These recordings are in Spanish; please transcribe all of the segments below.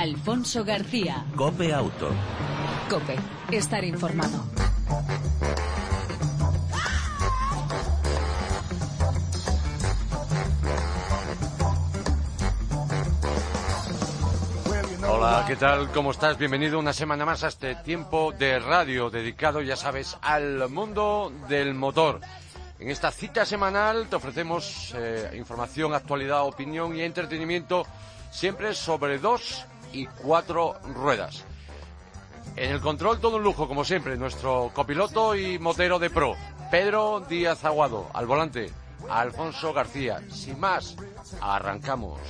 Alfonso García. Cope Auto. Cope, estar informado. Hola, ¿qué tal? ¿Cómo estás? Bienvenido una semana más a este tiempo de radio dedicado, ya sabes, al mundo del motor. En esta cita semanal te ofrecemos eh, información, actualidad, opinión y entretenimiento, siempre sobre dos y cuatro ruedas. En el control todo un lujo, como siempre, nuestro copiloto y motero de pro, Pedro Díaz Aguado, al volante, Alfonso García. Sin más, arrancamos.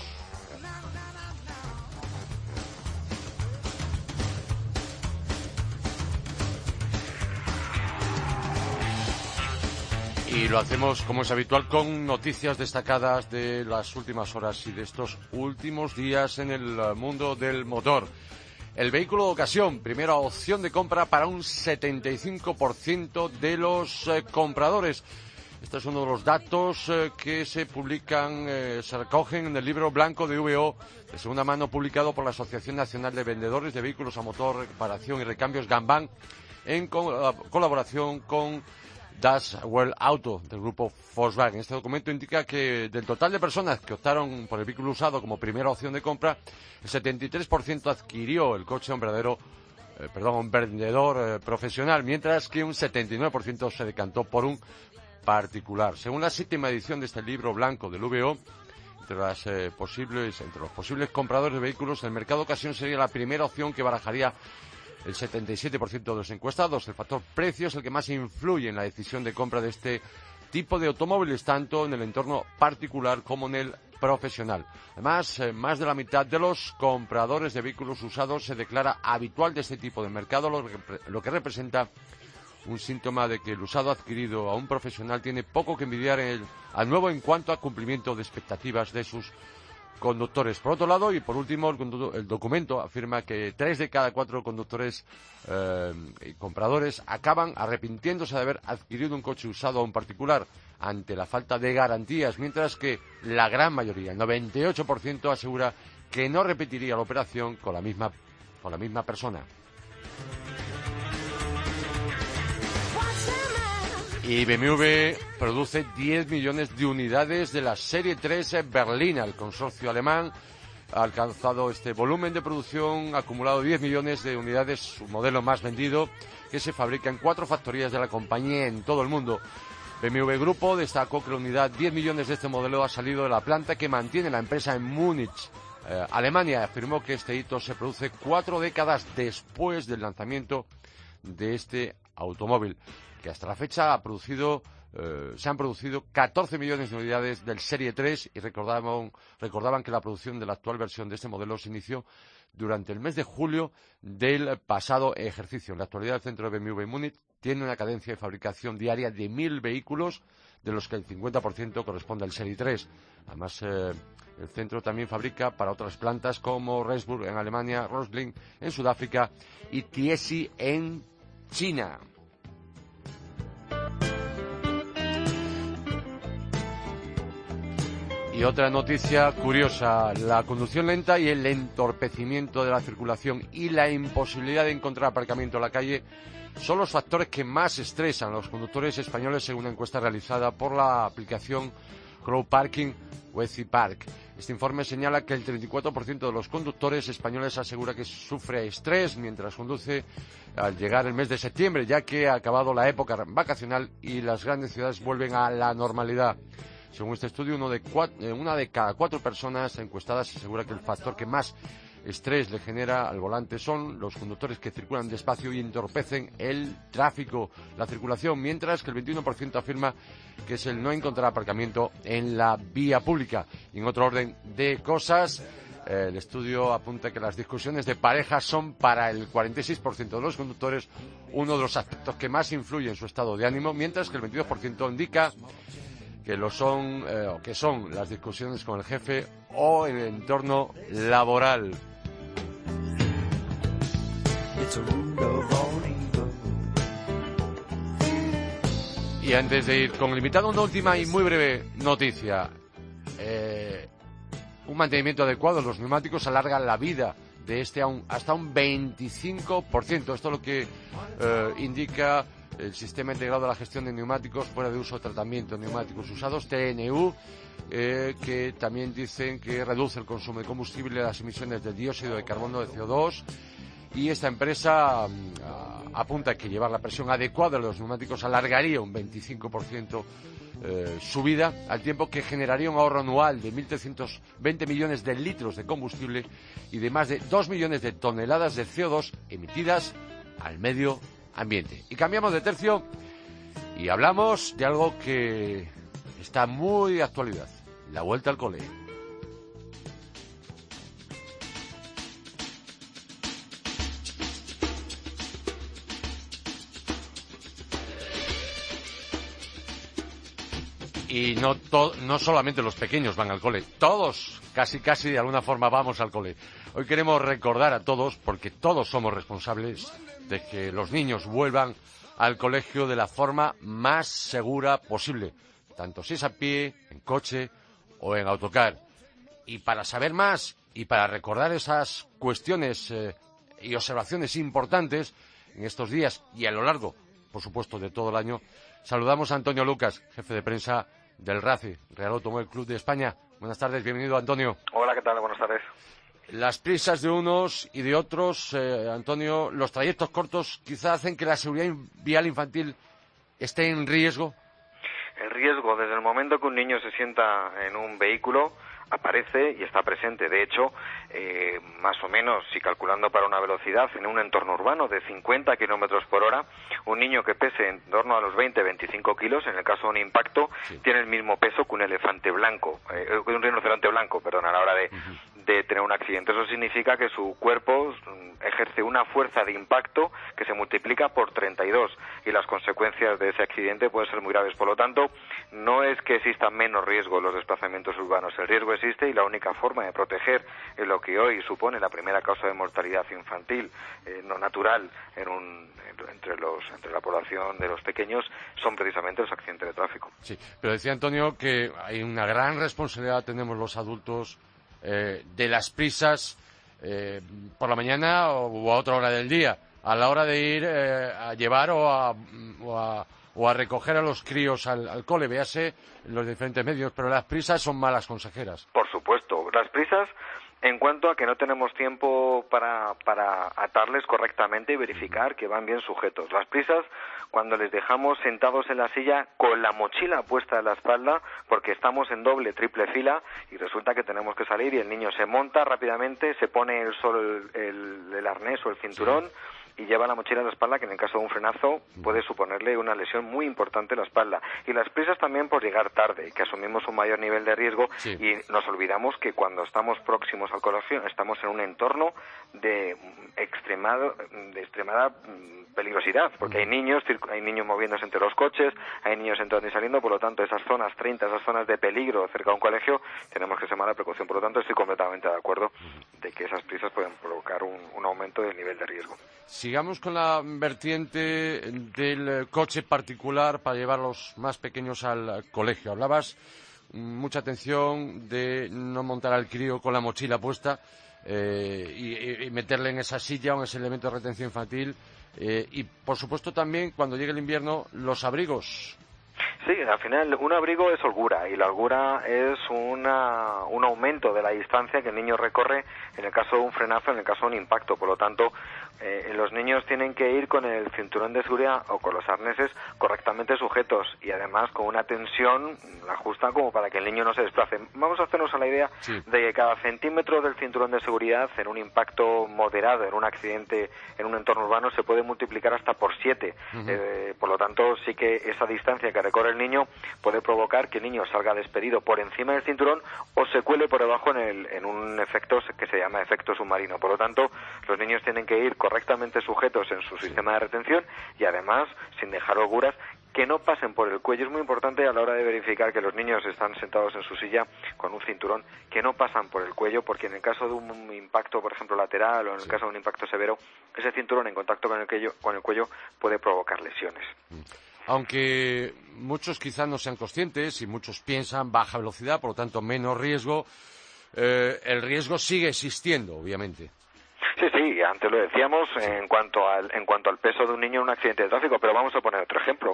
Y lo hacemos, como es habitual, con noticias destacadas de las últimas horas y de estos últimos días en el eh, mundo del motor. El vehículo de ocasión, primera opción de compra para un 75% de los eh, compradores. Este es uno de los datos eh, que se publican, se recogen en el libro blanco de VO de segunda mano publicado por la Asociación Nacional de Vendedores de Vehículos a Motor, Reparación y Recambios GAMBAN en colaboración con Das World Auto del grupo Volkswagen. Este documento indica que del total de personas que optaron por el vehículo usado como primera opción de compra, el 73% adquirió el coche un verdadero, eh, perdón, un vendedor eh, profesional, mientras que un 79% se decantó por un particular. Según la séptima edición de este libro blanco del VO, entre, las, eh, posibles, entre los posibles compradores de vehículos, el mercado ocasión sería la primera opción que barajaría el 77% de los encuestados. El factor precio es el que más influye en la decisión de compra de este tipo de automóviles, tanto en el entorno particular como en el profesional. Además, eh, más de la mitad de los compradores de vehículos usados se declara habitual de este tipo de mercado, lo que, representa un síntoma de que el usado adquirido a un profesional tiene poco que envidiar al nuevo en cuanto a cumplimiento de expectativas de sus conductores. Por otro lado, y por último, el, documento afirma que tres de cada cuatro conductores eh, y compradores acaban arrepintiéndose de haber adquirido un coche usado a un particular ante la falta de garantías, mientras que la gran mayoría, el 98%, asegura que no repetiría la operación con la misma, con la misma persona. Y BMW produce 10 millones de unidades de la Serie 3 Berlina. El consorcio alemán ha alcanzado este volumen de producción acumulado 10 millones de unidades, su modelo más vendido, que se fabrica en cuatro factorías de la compañía en todo el mundo. BMW Grupo destacó que la unidad 10 millones de este modelo ha salido de la planta que mantiene la empresa en Múnich. Eh, Alemania afirmó que este hito se produce cuatro décadas después del lanzamiento de este automóvil que hasta la fecha ha producido, eh, se han producido 14 millones de unidades del Serie 3 y recordaban, recordaban que la producción de la actual versión de este modelo se inició durante el mes de julio del pasado ejercicio. En la actualidad, el centro de BMW Munich tiene una cadencia de fabricación diaria de mil vehículos, de los que el 50% corresponde al Serie 3. Además, eh, el centro también fabrica para otras plantas como Resburg en Alemania, Rosling en Sudáfrica y Tiesi en China. Y otra noticia curiosa, la conducción lenta y el entorpecimiento de la circulación y la imposibilidad de encontrar aparcamiento en la calle son los factores que más estresan a los conductores españoles según una encuesta realizada por la aplicación Crow Parking Wezi Park. Este informe señala que el 34% de los conductores españoles asegura que sufre estrés mientras conduce al llegar el mes de septiembre, ya que ha acabado la época vacacional y las grandes ciudades vuelven a la normalidad. Según este estudio, eh, una de cada cuatro personas encuestadas asegura que el factor que más estrés le genera al volante son los conductores que circulan despacio y entorpecen el tráfico, la circulación, mientras que el 21% afirma que es el no encontrar aparcamiento en la vía pública. En otro orden de cosas, eh, el estudio apunta que las discusiones de pareja son para el 46% de los conductores uno de los aspectos que más influye en su estado de ánimo, mientras que el 22% indica que lo son eh, o que son las discusiones con el jefe o en el entorno laboral. Y antes de ir con el invitado, una última y muy breve noticia. Eh, un mantenimiento adecuado de los neumáticos alarga la vida de este hasta un 25%. Esto es lo que eh, indica el Sistema Integrado de la Gestión de Neumáticos fuera de uso o tratamiento de neumáticos usados, TNU, eh, que también dicen que reduce el consumo de combustible, las emisiones de dióxido de carbono, de CO2, y esta empresa mm, apunta que llevar la presión adecuada de los neumáticos alargaría un 25% eh, subida, al tiempo que generaría un ahorro anual de 1.320 millones de litros de combustible y de más de 2 millones de toneladas de CO2 emitidas al medio ambiente. Y cambiamos de tercio y hablamos de algo que está muy de actualidad, la vuelta al cole. Y no, no solamente los pequeños van al cole, todos, casi casi de alguna forma vamos al cole. Hoy queremos recordar a todos, porque todos somos responsables de que los niños vuelvan al colegio de la forma más segura posible, tanto si es a pie, en coche o en autocar. Y para saber más y para recordar esas cuestiones eh, y observaciones importantes en estos días y a lo largo, por supuesto, de todo el año, saludamos a Antonio Lucas, jefe de prensa del RACI, Real Automóvil Club de España. Buenas tardes, bienvenido Antonio. Hola, ¿qué tal? Buenas tardes. Las prisas de unos y de otros, eh, Antonio, los trayectos cortos quizá hacen que la seguridad vial infantil esté en riesgo. El riesgo, desde el momento que un niño se sienta en un vehículo, aparece y está presente. De hecho, eh, más o menos, si calculando para una velocidad en un entorno urbano de 50 kilómetros por hora, un niño que pese en torno a los 20-25 kilos, en el caso de un impacto, tiene el mismo peso que un elefante blanco, eh, un rinoceronte blanco, perdón, a la hora de, de tener un accidente. Eso significa que su cuerpo mm, ejerce una fuerza de impacto que se multiplica por 32 y las consecuencias de ese accidente pueden ser muy graves. Por lo tanto, no es que exista menos riesgo en los desplazamientos urbanos. El riesgo existe y la única forma de proteger en lo que hoy supone la primera causa de mortalidad infantil eh, no natural entre, los, entre la población de los pequeños son precisamente los accidentes de tráfico. Sí, pero decía Antonio que hay una gran responsabilidad tenemos los adultos eh, de las prisas eh, por la mañana o, a otra hora del día, a la hora de ir eh, a llevar o a, o a, recoger a los críos al, cole, véase los diferentes medios, pero las prisas son malas consejeras. Por supuesto, las prisas en cuanto a que no tenemos tiempo para, para atarles correctamente y verificar que van bien sujetos. Las prisas cuando les dejamos sentados en la silla con la mochila puesta en la espalda porque estamos en doble, triple fila y resulta que tenemos que salir y el niño se monta rápidamente, se pone el, solo el, arnés o el cinturón y lleva la mochila en la espalda que en el caso de un frenazo puede suponerle una lesión muy importante en la espalda. Y las prisas también por llegar tarde, que asumimos un mayor nivel de riesgo y nos olvidamos que cuando estamos próximos al colegio estamos en un entorno de extremado, de extremada mm, peligrosidad, porque hay niños, hay niños moviéndose entre los coches, hay niños entrando y saliendo, por lo tanto esas zonas 30, esas zonas de peligro cerca de un colegio, tenemos que tomar la precaución. Por lo tanto, estoy completamente de acuerdo de que esas prisas pueden provocar un, un aumento del nivel de riesgo. Sigamos con la vertiente del coche particular para llevar a los más pequeños al colegio. Hablabas mucha atención de no montar al crío con la mochila puesta eh, y, meterle en esa silla o en ese elemento de retención infantil. Eh, y, por supuesto, también cuando llegue el invierno, los abrigos. Sí, al final un abrigo es holgura y la holgura es una, un aumento de la distancia que el niño recorre en el caso de un frenazo, en el caso de un impacto. Por lo tanto, eh, los niños tienen que ir con el cinturón de seguridad o con los arneses correctamente sujetos y además con una tensión la justa como para que el niño no se desplace. Vamos a hacernos a la idea de que cada centímetro del cinturón de seguridad en un impacto moderado, en un accidente en un entorno urbano, se puede multiplicar hasta por siete. Eh, por lo tanto, sí que esa distancia que recorre el niño puede provocar que el niño salga despedido por encima del cinturón o se cuele por debajo en, el, en un efecto que se llama efecto submarino. Por lo tanto, los niños tienen que ir correctamente sujetos en su sistema de retención y además sin dejar holguras que no pasen por el cuello. Es muy importante a la hora de verificar que los niños están sentados en su silla con un cinturón, que no pasan por el cuello, porque en el caso de un impacto, por ejemplo, lateral o en el caso de un impacto severo, ese cinturón en contacto con el cuello, con el cuello puede provocar lesiones. Mm. Aunque muchos quizás no sean conscientes y muchos piensan baja velocidad, por lo tanto menos riesgo, eh, el riesgo sigue existiendo, obviamente. Antes lo decíamos en cuanto al en cuanto al peso de un niño en un accidente de tráfico, pero vamos a poner otro ejemplo.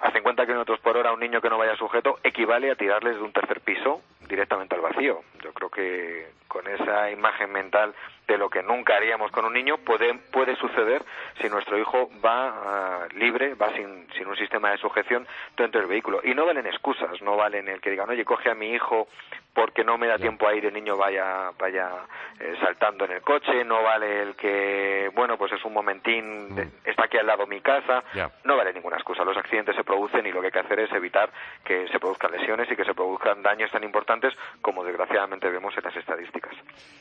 A 50 kilómetros por hora un niño que no vaya sujeto equivale a tirarles de un tercer piso directamente al vacío. Yo creo que con esa imagen mental de lo que nunca haríamos con un niño puede, puede suceder si nuestro hijo va ah, libre, va sin, sin un sistema de sujeción dentro del vehículo. Y no valen excusas, no valen el que digan, oye, coge a mi hijo porque no me da tiempo a ir el niño vaya, vaya eh, saltando en el coche, no vale el que, bueno, pues es un momentín, mm. está aquí al lado mi casa, no vale ninguna excusa. Los accidentes se producen y lo que hay que hacer es evitar que se produzcan lesiones y que se produzcan daños tan importantes como desgraciadamente vemos en las estadísticas.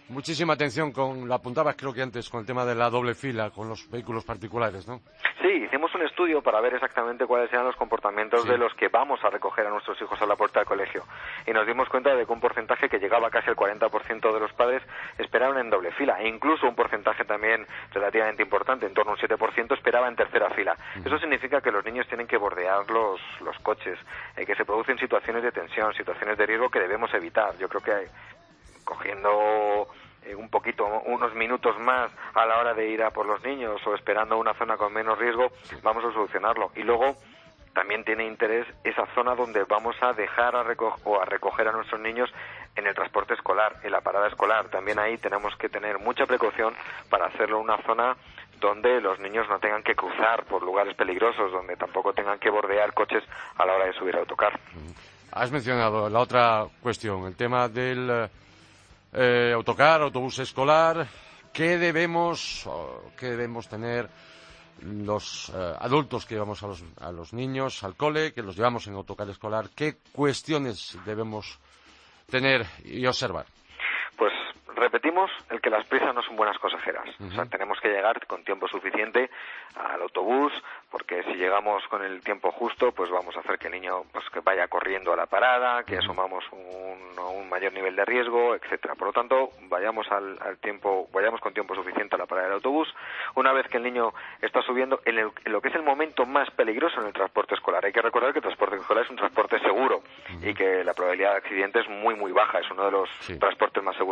Muchísima atención con, la apuntabas creo que antes, con el tema de la doble fila con los vehículos particulares, ¿no? Sí, hicimos un estudio para ver exactamente cuáles eran los comportamientos de los que vamos a recoger a nuestros hijos a la puerta del colegio. Y nos dimos cuenta de que un porcentaje que llegaba casi al 40% de los padres esperaban en doble fila. E incluso un porcentaje también relativamente importante, en torno a un 7%, esperaba en tercera fila. Eso significa que los niños tienen que bordear los, los coches, eh, que se producen situaciones de tensión, situaciones de riesgo que debemos evitar. Yo creo que cogiendo eh, un poquito, unos minutos más a la hora de ir a por los niños o esperando una zona con menos riesgo, vamos a solucionarlo. Y luego también tiene interés esa zona donde vamos a dejar a o a recoger a nuestros niños en el transporte escolar, en la parada escolar. También ahí tenemos que tener mucha precaución para hacerlo una zona donde los niños no tengan que cruzar por lugares peligrosos, donde tampoco tengan que bordear coches a la hora de subir a autocar. Has mencionado la otra cuestión, el tema del eh, autocar, autobús escolar. ¿Qué debemos, qué debemos tener los eh, adultos que llevamos a los, a los niños al cole, que los llevamos en autocar escolar? ¿Qué cuestiones debemos tener y observar? Pues repetimos el que las prisas no son buenas consejeras. O sea, tenemos que llegar con tiempo suficiente al autobús, porque si llegamos con el tiempo justo, pues vamos a hacer que el niño pues, que vaya corriendo a la parada, que asumamos un, un, mayor nivel de riesgo, etcétera. Por lo tanto, vayamos al, tiempo, vayamos con tiempo suficiente a la parada del autobús. Una vez que el niño está subiendo, en, lo que es el momento más peligroso en el transporte escolar, hay que recordar que el transporte escolar es un transporte seguro y que la probabilidad de accidente es muy, muy baja. Es uno de los transportes más seguros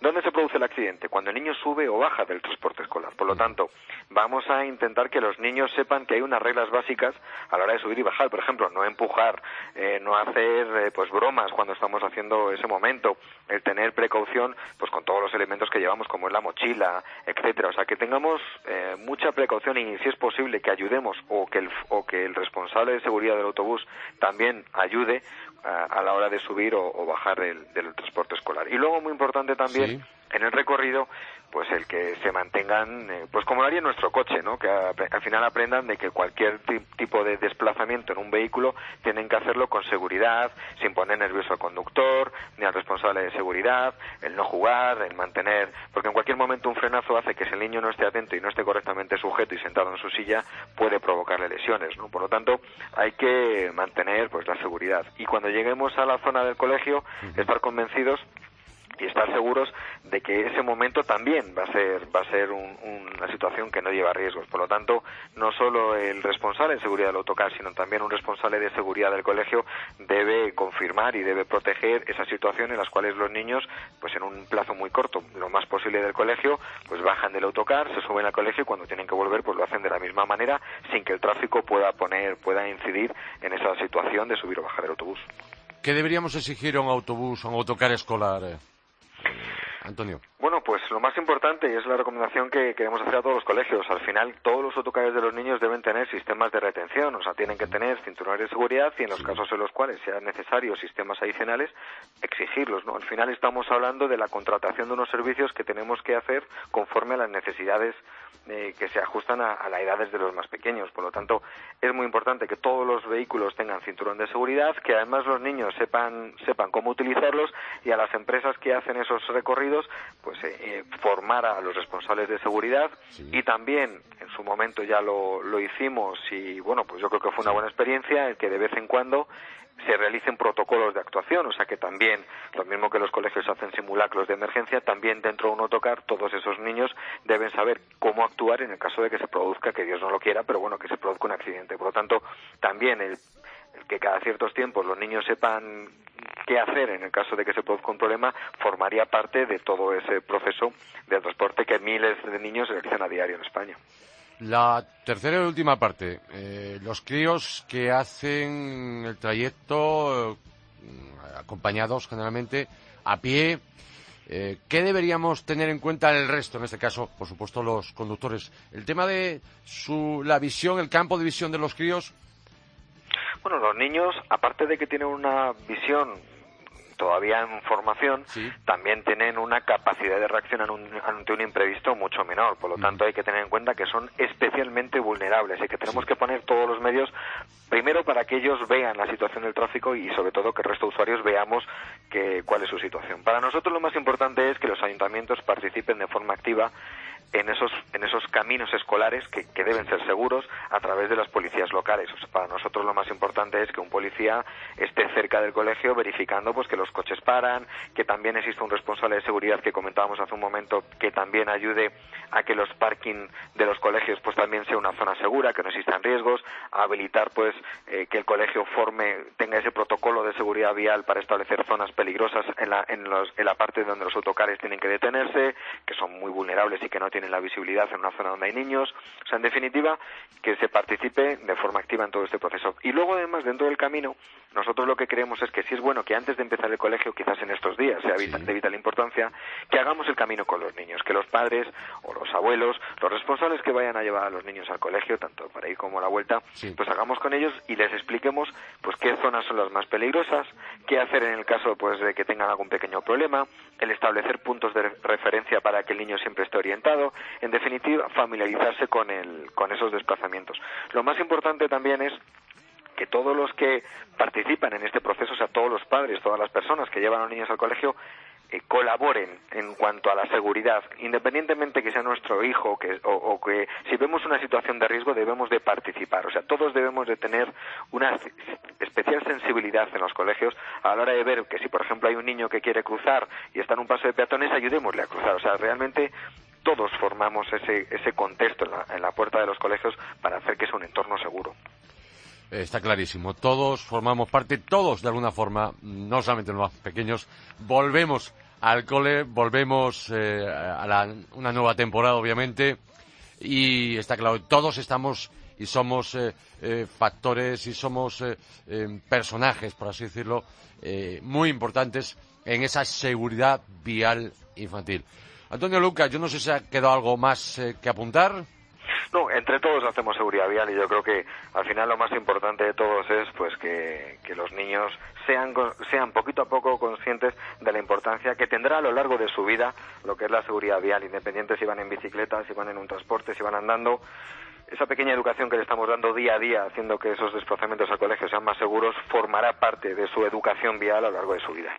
¿Dónde se produce el accidente? Cuando el niño sube o baja del transporte escolar. Por lo tanto, vamos a intentar que los niños sepan que hay unas reglas básicas a la hora de subir y bajar. Por ejemplo, no empujar, eh, no hacer eh, pues bromas cuando estamos haciendo ese momento, el tener precaución pues con todos los elementos que llevamos, como es la mochila, etcétera. O sea, que tengamos eh, mucha precaución y si es posible que ayudemos o que el, o que el responsable de seguridad del autobús también ayude a, la hora de subir o, bajar del, transporte escolar. Y luego, importante también, en el recorrido, pues el que se mantengan, eh, pues como lo haría nuestro coche, ¿no? Que al final aprendan de que cualquier tipo de desplazamiento en un vehículo tienen que hacerlo con seguridad, sin poner nervioso al conductor, ni al responsable de seguridad, el no jugar, el mantener, porque en cualquier momento un frenazo hace que si el niño no esté atento y no esté correctamente sujeto y sentado en su silla, puede provocarle lesiones, ¿no? Por lo tanto, hay que mantener pues la seguridad. Y cuando lleguemos a la zona del colegio, estar convencidos y estar seguros de que ese momento también va a ser va a ser una situación que no lleva riesgos. Por lo tanto, no solo el responsable de seguridad del autocar, sino también un responsable de seguridad del colegio debe confirmar y debe proteger esa situación en las cuales los niños, pues en un plazo muy corto, lo más posible del colegio, pues bajan del autocar, se suben al colegio y cuando tienen que volver, pues lo hacen de la misma manera, sin que el tráfico pueda poner, pueda incidir en esa situación de subir o bajar el autobús. ¿Qué deberíamos exigir a un autobús, a un autocar escolar? Antonio. Bueno, pues lo más importante y es la recomendación que queremos hacer a todos los colegios. Al final, todos los autocares de los niños deben tener sistemas de retención, o sea, tienen que tener cinturones de seguridad y en los casos en los cuales sean necesarios sistemas adicionales, exigirlos. ¿no? Al final estamos hablando de la contratación de unos servicios que tenemos que hacer conforme a las necesidades eh, que se ajustan a, a las edades de los más pequeños. Por lo tanto, es muy importante que todos los vehículos tengan cinturón de seguridad, que además los niños sepan, sepan cómo utilizarlos y a las empresas que hacen esos recorridos, pues eh, eh, formar a los responsables de seguridad y también en su momento ya lo, lo hicimos y bueno, pues yo creo que fue una buena experiencia el que de vez en cuando se realicen protocolos de actuación, o sea que también, lo mismo que los colegios hacen simulacros de emergencia, también dentro de un autocar todos esos niños deben saber cómo actuar en el caso de que se produzca, que Dios no lo quiera, pero bueno, que se produzca un accidente. Por lo tanto, también el que cada ciertos tiempos los niños sepan qué hacer en el caso de que se produzca un problema formaría parte de todo ese proceso de transporte que miles de niños realizan a diario en España. La tercera y última parte, eh, los críos que hacen el trayecto eh, acompañados generalmente a pie, eh, ¿Qué deberíamos tener en cuenta el resto, en este caso, por supuesto, los conductores? El tema de su, la visión, el campo de visión de los críos. Bueno, los niños, aparte de que tienen una visión todavía en formación, también tienen una capacidad de reacción ante un imprevisto mucho menor. Por lo tanto, hay que tener en cuenta que son especialmente vulnerables y que tenemos que poner todos los medios, primero para que ellos vean la situación del tráfico y sobre todo que el resto de usuarios veamos que, cuál es su situación. Para nosotros lo más importante es que los ayuntamientos participen de forma activa en esos, en esos caminos escolares que, deben ser seguros a través de las policías locales. para nosotros lo más importante es que un policía esté cerca del colegio verificando pues que los coches paran, que también exista un responsable de seguridad que comentábamos hace un momento que también ayude a que los parking de los colegios pues también sea una zona segura, que no existan riesgos, a habilitar pues eh, que el colegio forme, tenga ese protocolo de seguridad vial para establecer zonas peligrosas en la, en, los, en la parte donde los autocares tienen que detenerse, que son muy vulnerables y que no tienen la visibilidad en una zona donde hay niños. O sea, en definitiva, que se participe de forma activa en todo este proceso. Y luego, además, dentro del camino, nosotros lo que creemos es que sí es bueno que antes de empezar el colegio, quizás en estos días, sea de vital importancia, que hagamos el camino con los niños, que los padres o los abuelos, los responsables que vayan a llevar a los niños al colegio, tanto para ir como a la vuelta, pues hagamos con ellos y les expliquemos pues qué zonas son las más peligrosas, qué hacer en el caso pues de que tengan algún pequeño problema, el establecer puntos de referencia para que el niño siempre esté orientado, en definitiva, familiarizarse con, el, con esos desplazamientos. Lo más importante también es que todos los que participan en este proceso, o sea, todos los padres, todas las personas que llevan a los niños al colegio, eh, colaboren en cuanto a la seguridad, independientemente que sea nuestro hijo que, o, que si vemos una situación de riesgo debemos de participar. O sea, todos debemos de tener una especial sensibilidad en los colegios a la hora de ver que si, por ejemplo, hay un niño que quiere cruzar y está en un paso de peatones, ayudémosle a cruzar. O sea, realmente todos formamos ese, ese contexto en la, puerta de los colegios para hacer que sea un entorno seguro. Está clarísimo. Todos formamos parte, todos de alguna forma, no solamente los más pequeños, volvemos al cole, volvemos eh, a una nueva temporada, obviamente, y está claro, todos estamos y somos eh, eh, factores y somos personajes, por así decirlo, muy importantes en esa seguridad vial infantil. Antonio Lucas, yo no sé si ha quedado algo más eh, que apuntar. No, entre todos hacemos seguridad vial y yo creo que al final lo más importante de todos es pues que, los niños sean, sean poquito a poco conscientes de la importancia que tendrá a lo largo de su vida lo que es la seguridad vial, independiente si van en bicicleta, si van en un transporte, si van andando. Esa pequeña educación que le estamos dando día a día, haciendo que esos desplazamientos al colegio sean más seguros, formará parte de su educación vial a lo largo de su vida.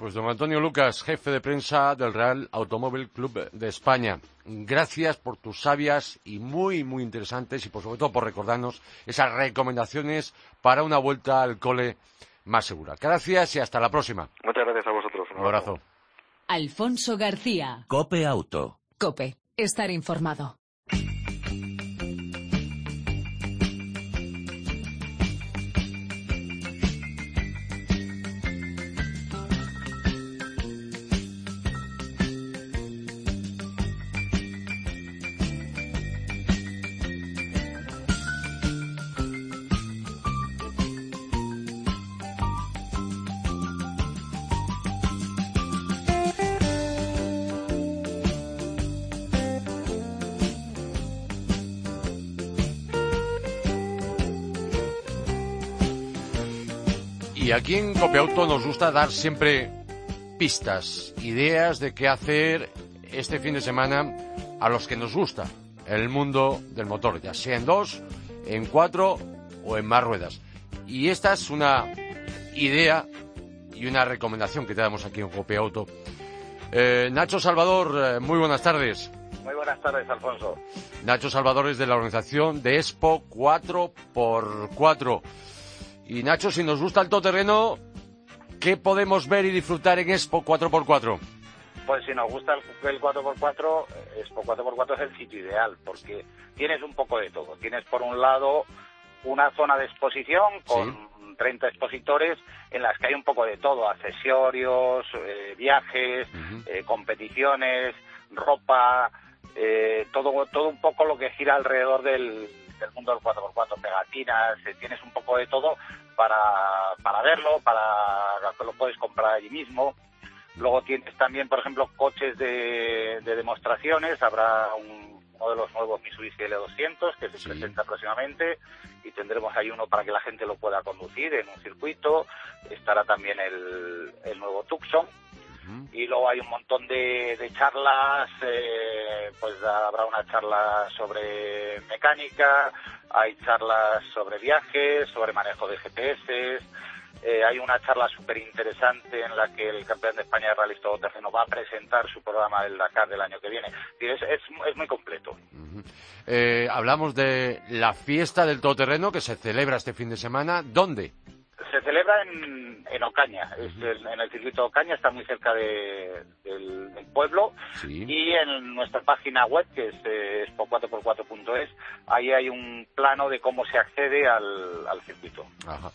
Pues don Antonio Lucas, jefe de prensa del Real Automóvil Club de España. Gracias por tus sabias y muy, muy interesantes y por sobre todo por recordarnos esas recomendaciones para una vuelta al cole más segura. Gracias y hasta la próxima. Muchas gracias a vosotros. Un abrazo. Alfonso García. Cope Auto. Cope. Estar informado. Aquí en Copiauto nos gusta dar siempre pistas, ideas de qué hacer este fin de semana a los que nos gusta el mundo del motor, ya sea en dos, en cuatro o en más ruedas. Y esta es una idea y una recomendación que te damos aquí en Copiauto. Eh, Nacho Salvador, eh, muy buenas tardes. Muy buenas tardes, Alfonso. Nacho Salvador es de la organización de Expo 4x4. Y Nacho, si nos gusta el todoterreno, ¿qué podemos ver y disfrutar en Expo 4x4? Pues si nos gusta el, 4x4, Expo 4x4 es el sitio ideal, porque tienes un poco de todo. Tienes por un lado una zona de exposición con 30 expositores en las que hay un poco de todo, accesorios, eh, viajes, eh, competiciones, ropa, eh, todo, todo un poco lo que gira alrededor del, del mundo del 4x4, pegatinas, tienes un poco de todo para, para verlo, para que lo puedes comprar allí mismo. Luego tienes también, por ejemplo, coches de, de demostraciones, habrá un, uno de los nuevos Mitsubishi L200 que se presenta próximamente y tendremos ahí uno para que la gente lo pueda conducir en un circuito. Estará también el, el nuevo Tucson. Y luego hay un montón de, de charlas, eh, pues habrá una charla sobre mecánica, hay charlas sobre viajes, sobre manejo de GPS, eh, hay una charla súper interesante en la que el campeón de España de Rally Terreno va a presentar su programa del Dakar del año que viene. Es, es, es muy completo. eh, hablamos de la fiesta del todoterreno que se celebra este fin de semana. ¿Dónde? Se celebra en, en Ocaña, es el- en el circuito de Ocaña, está muy cerca de- del, del pueblo. Sí. Y en nuestra página web, que es eh, expo4x4.es, ahí hay un plano de cómo se accede al, al circuito. Ajá.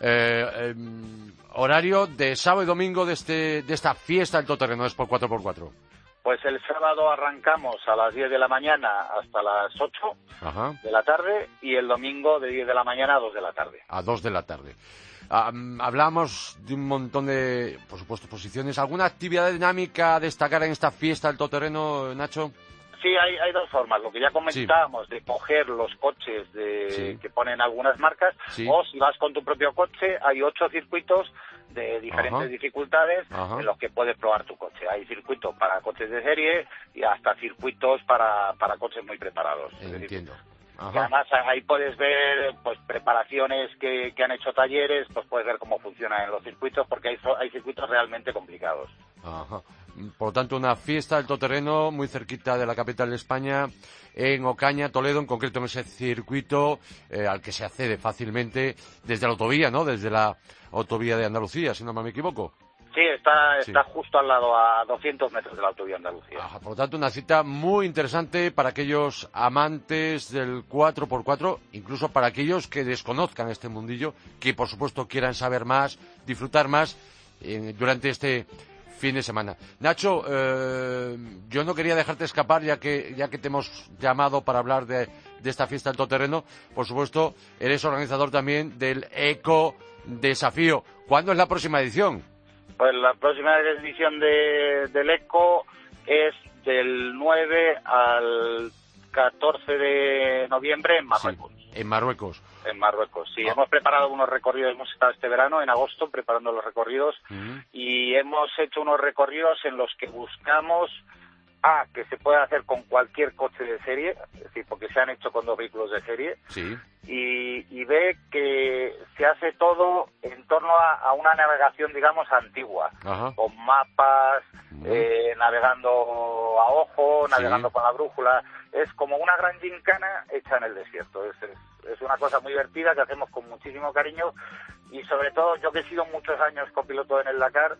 Eh, em, horario de sábado y domingo de, este, de esta fiesta del todoterreno es por 4x4. Pues el sábado arrancamos a las 10 de la mañana hasta las 8 Ajá. de la tarde y el domingo de 10 de la mañana a 2 de la tarde. A 2 de la tarde. Mm, hablamos de un montón de, por supuesto, posiciones. ¿Alguna actividad dinámica a destacar en esta fiesta del todoterreno, Nacho? Sí, hay, hay dos formas. Lo que ya comentábamos de coger los coches de, Sí. que ponen algunas marcas, Sí. o si vas con tu propio coche, hay ocho circuitos de diferentes Ajá. dificultades Ajá. en los que puedes probar tu coche. Hay circuitos para coches de serie y hasta circuitos para, para coches muy preparados. Es decir, Ajá. además ahí puedes ver pues preparaciones que, que han hecho talleres, pues puedes ver cómo funcionan en los circuitos porque hay, hay circuitos realmente complicados. Ajá. Por lo tanto, una fiesta del todoterreno muy cerquita de la capital de España, en Ocaña, Toledo, en concreto en ese circuito eh, al que se accede fácilmente desde la autovía, ¿no? Desde la autovía de Andalucía, si no me equivoco. Sí, está, Sí. está justo al lado, a 200 metros de la autovía Andalucía. Por lo tanto, una cita muy interesante para aquellos amantes del 4x4, incluso para aquellos que desconozcan este mundillo, que por supuesto quieran saber más, disfrutar más eh, durante este fin de semana. Nacho, eh, yo no quería dejarte escapar ya que, ya que te hemos llamado para hablar de, de esta fiesta del todoterreno. Por supuesto, eres organizador también del Eco Desafío. ¿Cuándo es la próxima edición? Pues la próxima edición de, del ECO es del 9 al 14 de noviembre en Marruecos. En Marruecos. En Marruecos, sí. Ah. Hemos preparado unos recorridos, hemos estado este verano, en agosto, preparando los recorridos y hemos hecho unos recorridos en los que buscamos A, que se pueda hacer con cualquier coche de serie, es decir, porque se han hecho con dos vehículos de serie, Sí. y, y ve que se hace todo en torno a, a una navegación, digamos, antigua, Ajá. con mapas, eh, navegando a ojo, Sí. navegando con la brújula. Es como una gran gincana hecha en el desierto. Es, es, es una cosa muy divertida que hacemos con muchísimo cariño y sobre todo yo que he sido muchos años copiloto en el Dakar,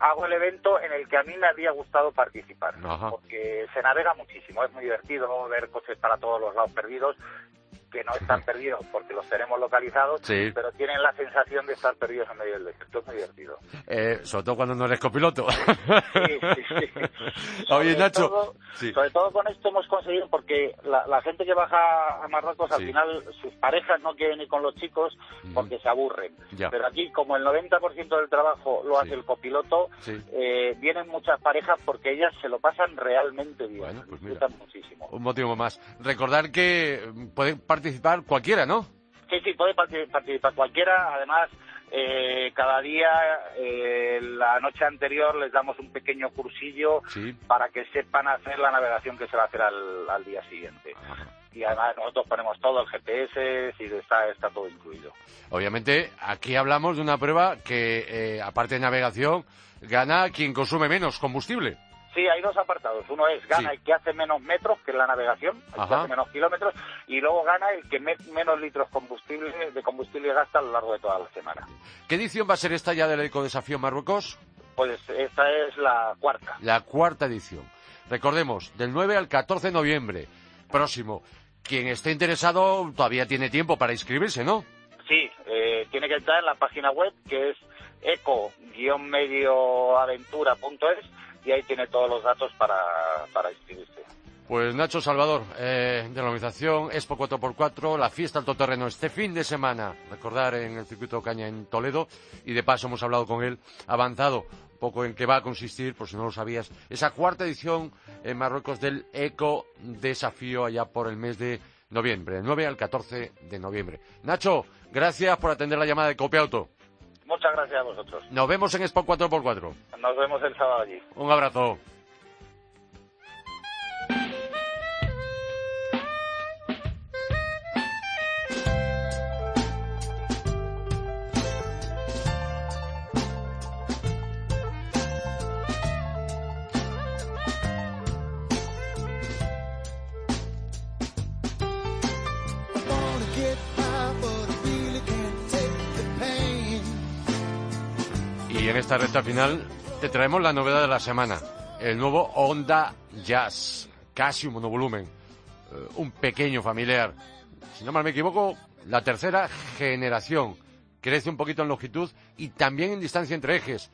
hago el evento en el que a mí me habría gustado participar, Ajá. porque se navega muchísimo, es muy divertido ver coches para todos los lados perdidos, que no están perdidos porque los tenemos localizados, Sí. pero tienen la sensación de estar perdidos en medio del desierto, es muy divertido. Eh, sobre todo cuando no eres copiloto. Sí, sí, sí. Oye, Sobre Nacho. todo- Sí. Sobre todo con esto hemos conseguido, porque la, la gente que baja a Marruecos, al final sus parejas no quieren ir con los chicos porque se aburren. Ya. Pero aquí, como el 90% del trabajo lo hace el copiloto, eh, vienen muchas parejas porque ellas se lo pasan realmente bien. Bueno, pues mira. muchísimo. Un motivo más. Recordar que mm, puede participar cualquiera, ¿no? Sí, sí, puede parti- participar cualquiera. Además, eh, cada día, eh, la noche anterior, les damos un pequeño cursillo Sí. para que sepan hacer la navegación que se va a hacer al, al día siguiente. Ajá. Y además nosotros ponemos todo, el GPS, y está, está todo incluido. Obviamente, aquí hablamos de una prueba que, eh, aparte de navegación, gana quien consume menos combustible. Hay dos apartados. Uno es gana Sí. el que hace menos metros, que es la navegación, el que hace menos kilómetros, y luego gana el que me- menos litros combustible, de combustible gasta a lo largo de toda la semana. ¿Qué edición va a ser esta ya del Ecodesafío Marruecos? Pues esta es la cuarta. La cuarta edición. Recordemos, del 9 al 14 de noviembre próximo. quien esté interesado todavía tiene tiempo para inscribirse, ¿no? Sí, eh, tiene que entrar en la página web que es eco-medioaventura.es y ahí tiene todos los datos para, para. Pues Nacho Salvador, eh, de la organización Expo 4x4, la fiesta al todoterreno este fin de semana, recordar en el circuito Caña en Toledo, y de paso hemos hablado con él, avanzado un poco en qué va a consistir, por si no lo sabías, esa cuarta edición en Marruecos del Eco Desafío allá por el mes de noviembre, del 9 al 14 de noviembre. Nacho, gracias por atender la llamada de Copiauto. Muchas gracias a vosotros. Nos vemos en Expo 4x4. Nos vemos el sábado allí. Un abrazo. Esta recta final te traemos la novedad de la semana. El nuevo Honda Jazz, casi un monovolumen, eh, un pequeño familiar. Si no mal me equivoco, la tercera generación. Crece un poquito en longitud y también en distancia entre ejes.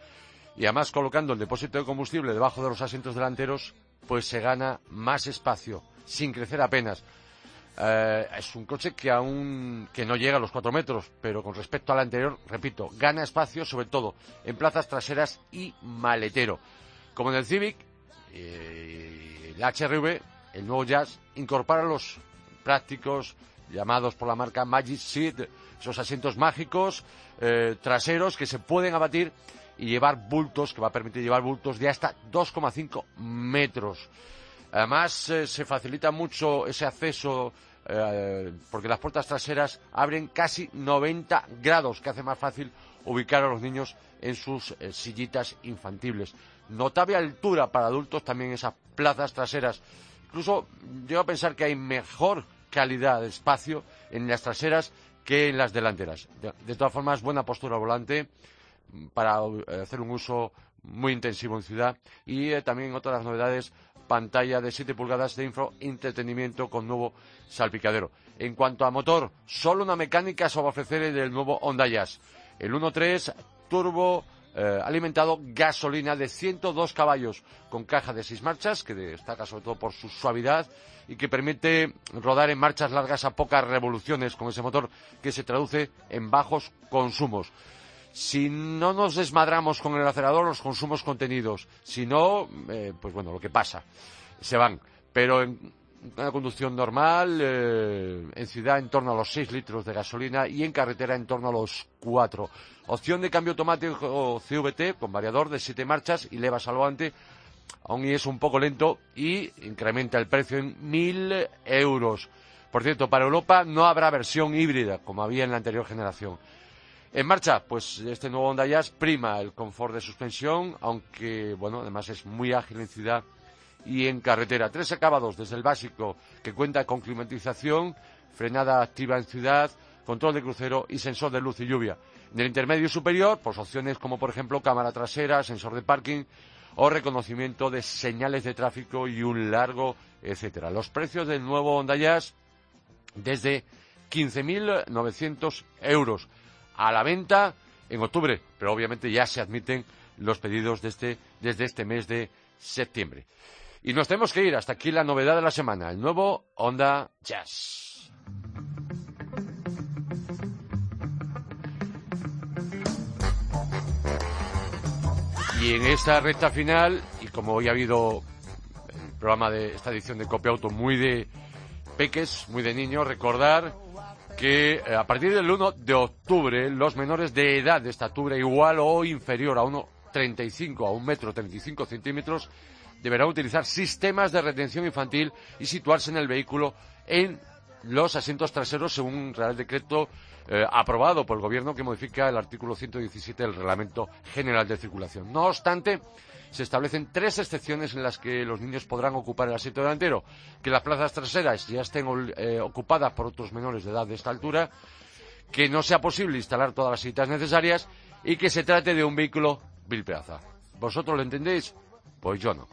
Y además colocando el depósito de combustible debajo de los asientos delanteros, pues se gana más espacio, sin crecer apenas. Eh, es un coche que aún que no llega a los cuatro metros, pero con respecto al anterior, repito, gana espacio sobre todo en plazas traseras y maletero. Como en el Civic, eh, el HRV, el nuevo Jazz, incorpora los prácticos llamados por la marca Magic Seat, esos asientos mágicos eh, traseros que se pueden abatir y llevar bultos, que va a permitir llevar bultos de hasta 2,5 metros. Además, eh, se facilita mucho ese acceso eh, porque las puertas traseras abren casi 90 grados, que hace más fácil ubicar a los niños en sus eh, sillitas infantiles. Notable altura para adultos también esas plazas traseras. Incluso llego a pensar que hay mejor calidad de espacio en las traseras que en las delanteras. De, de todas formas, buena postura volante para hacer un uso muy intensivo en ciudad y también otras novedades pantalla de 7 pulgadas de info entretenimiento con nuevo salpicadero. En cuanto a motor, solo una mecánica a ofrecer del nuevo Honda Jazz. El 1.3 turbo eh, alimentado gasolina de 102 caballos con caja de 6 marchas que destaca sobre todo por su suavidad y que permite rodar en marchas largas a pocas revoluciones con ese motor que se traduce en bajos consumos si no nos desmadramos con el acelerador, los consumos contenidos. Si no, eh, pues bueno, lo que pasa, se van. Pero en una conducción normal, eh, en ciudad en torno a los 6 litros de gasolina y en carretera en torno a los 4. Opción de cambio automático CVT con variador de 7 marchas y leva salvante. Aún y es un poco lento y incrementa el precio en 1.000 euros. Por cierto, para Europa no habrá versión híbrida como había en la anterior generación. En marcha, pues este nuevo Honda Jazz prima el confort de suspensión, aunque, bueno, además es muy ágil en ciudad y en carretera. Tres acabados desde el básico, que cuenta con climatización, frenada activa en ciudad, control de crucero y sensor de luz y lluvia. En el intermedio superior, pues opciones como, por ejemplo, cámara trasera, sensor de parking o reconocimiento de señales de tráfico y un largo, etcétera. Los precios del nuevo Honda Jazz desde 15.900 euros a la venta en octubre, pero obviamente ya se admiten los pedidos este, desde este mes de septiembre. Y nos tenemos que ir hasta aquí la novedad de la semana, el nuevo Honda Jazz. Y en esta recta final, y como hoy ha habido el programa de esta edición de Copia Auto muy de peques, muy de niños, recordar que eh, a partir del 1 de octubre los menores de edad de estatura igual o inferior a 1,35 a 1 metro 35 centímetros deberán utilizar sistemas de retención infantil y situarse en el vehículo en los asientos traseros según un Real Decreto eh, aprobado por el Gobierno que modifica el artículo 117 del Reglamento General de Circulación. No obstante, se establecen tres excepciones en las que los niños podrán ocupar el asiento delantero, que las plazas traseras ya estén eh, ocupadas por otros menores de edad de esta altura, que no sea posible instalar todas las sillas necesarias y que se trate de un vehículo bilplaza. ¿Vosotros lo entendéis? Pues yo no.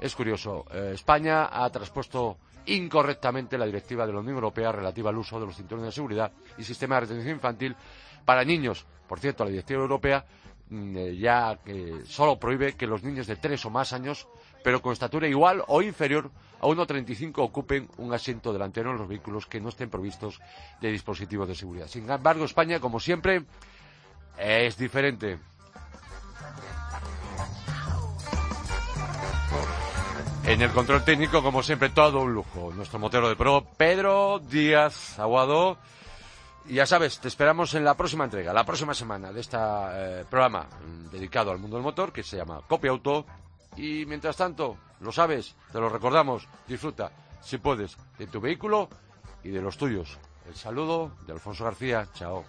Es curioso, eh, España ha traspuesto incorrectamente la directiva de la Unión Europea relativa al uso de los cinturones de seguridad y sistema de retención infantil para niños. Por cierto, la directiva europea ya que solo prohíbe que los niños de tres o más años, pero con estatura igual o inferior a 1,35 ocupen un asiento delantero en los vehículos que no estén provistos de dispositivos de seguridad. Sin embargo, España, como siempre, es diferente. En el control técnico, como siempre, todo un lujo. Nuestro motero de pro, Pedro Díaz Aguado. Ya sabes, te esperamos en la próxima entrega, la próxima semana de este programa mm, dedicado al mundo del motor, que se llama Copia Auto. Y mientras tanto, lo sabes, te lo recordamos, disfruta, si puedes, de tu vehículo y de los tuyos. El saludo de Alfonso García. Chao.